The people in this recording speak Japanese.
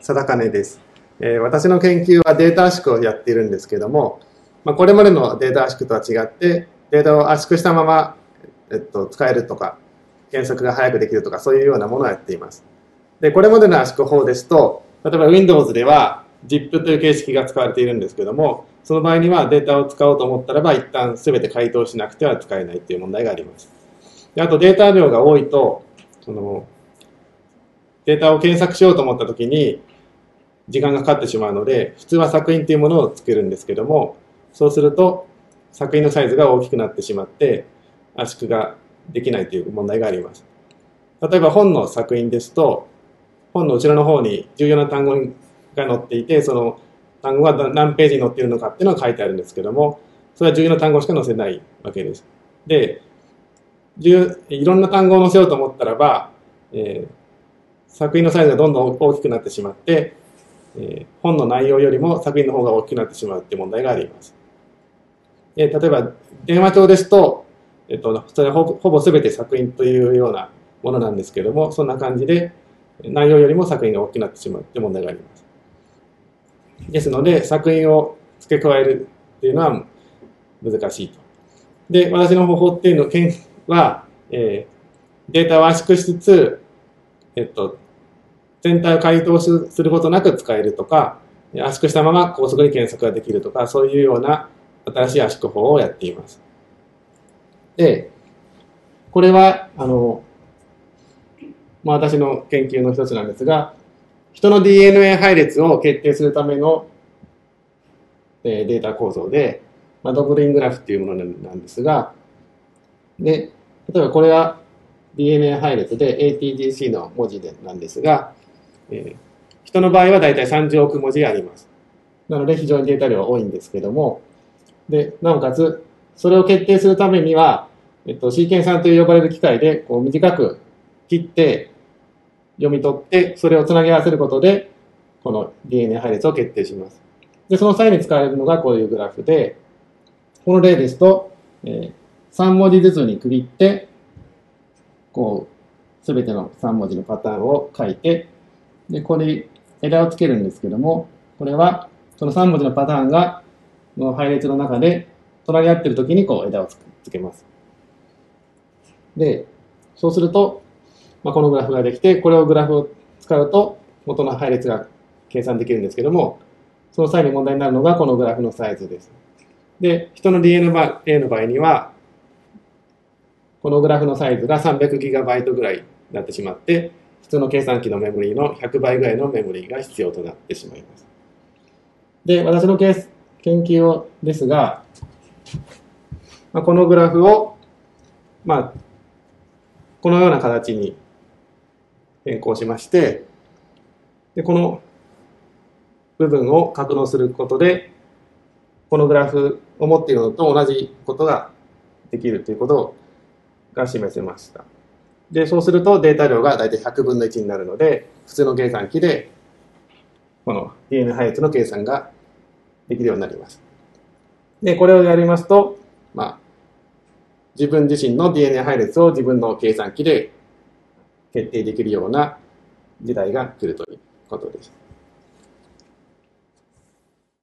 貞金です、えー、私の研究はデータ圧縮をやっているんですけども、まあ、これまでのデータ圧縮とは違ってデータを圧縮したまま、えっと、使えるとか検索が早くできるとかそういうようなものをやっています。でこれまでの圧縮法ですと例えば Windows では ZIP という形式が使われているんですけどもその場合にはデータを使おうと思ったらば一旦全て回答しなくては使えないという問題があります。であとデータ量が多いとそのデータを検索しようと思った時に時間がかかってしまうので、普通は作品というものを作るんですけども、そうすると作品のサイズが大きくなってしまって、圧縮ができないという問題があります。例えば本の作品ですと、本の後ろの方に重要な単語が載っていて、その単語が何ページに載っているのかっていうのが書いてあるんですけども、それは重要な単語しか載せないわけです。で、いろんな単語を載せようと思ったらば、えー、作品のサイズがどんどん大きくなってしまって、え、本の内容よりも作品の方が大きくなってしまうっていう問題があります。え、例えば、電話帳ですと、えっ、と、それはほぼほぼ全て作品というようなものなんですけども、そんな感じで内容よりも作品が大きくなってしまうって問題があります。ですので、作品を付け加えるっていうのは難しいと。で、私の方法っていうのは、えー、データを圧縮しつつ、えっと、全体を回答することなく使えるとか、圧縮したまま高速に検索ができるとか、そういうような新しい圧縮法をやっています。で、これは、あの、まあ、私の研究の一つなんですが、人の DNA 配列を決定するための、えデータ構造で、まあ、ドブリングラフっていうものなんですが、で、例えばこれは DNA 配列で ATGC の文字でなんですが、えー、人の場合はだいたい30億文字あります。なので非常にデータ量は多いんですけども、で、なおかつ、それを決定するためには、えっと、シーケンサーと呼ばれる機械でこう短く切って読み取って、それをつなぎ合わせることで、この DNA 配列を決定します。で、その際に使われるのがこういうグラフで、この例ですと、えー、3文字ずつに区切って、こう、すべての3文字のパターンを書いて、で、これ、枝をつけるんですけども、これは、その3文字のパターンが、の配列の中で、隣り合ってる時にこう枝をつけます。で、そうすると、まあ、このグラフができて、これをグラフを使うと、元の配列が計算できるんですけども、その際に問題になるのがこのグラフのサイズです。で、人の DNA の場合には、このグラフのサイズが 300GB ぐらいになってしまって、普通の計算機のメモリーの100倍ぐらいのメモリーが必要となってしまいます。で、私のケース研究をですが、まあ、このグラフを、まあ、このような形に変更しまして、でこの部分を格納することで、このグラフを持っているのと同じことができるということが示せました。で、そうするとデータ量が大体100分の1になるので、普通の計算機で、この DNA 配列の計算ができるようになります。で、これをやりますと、まあ、自分自身の DNA 配列を自分の計算機で決定できるような時代が来るということです。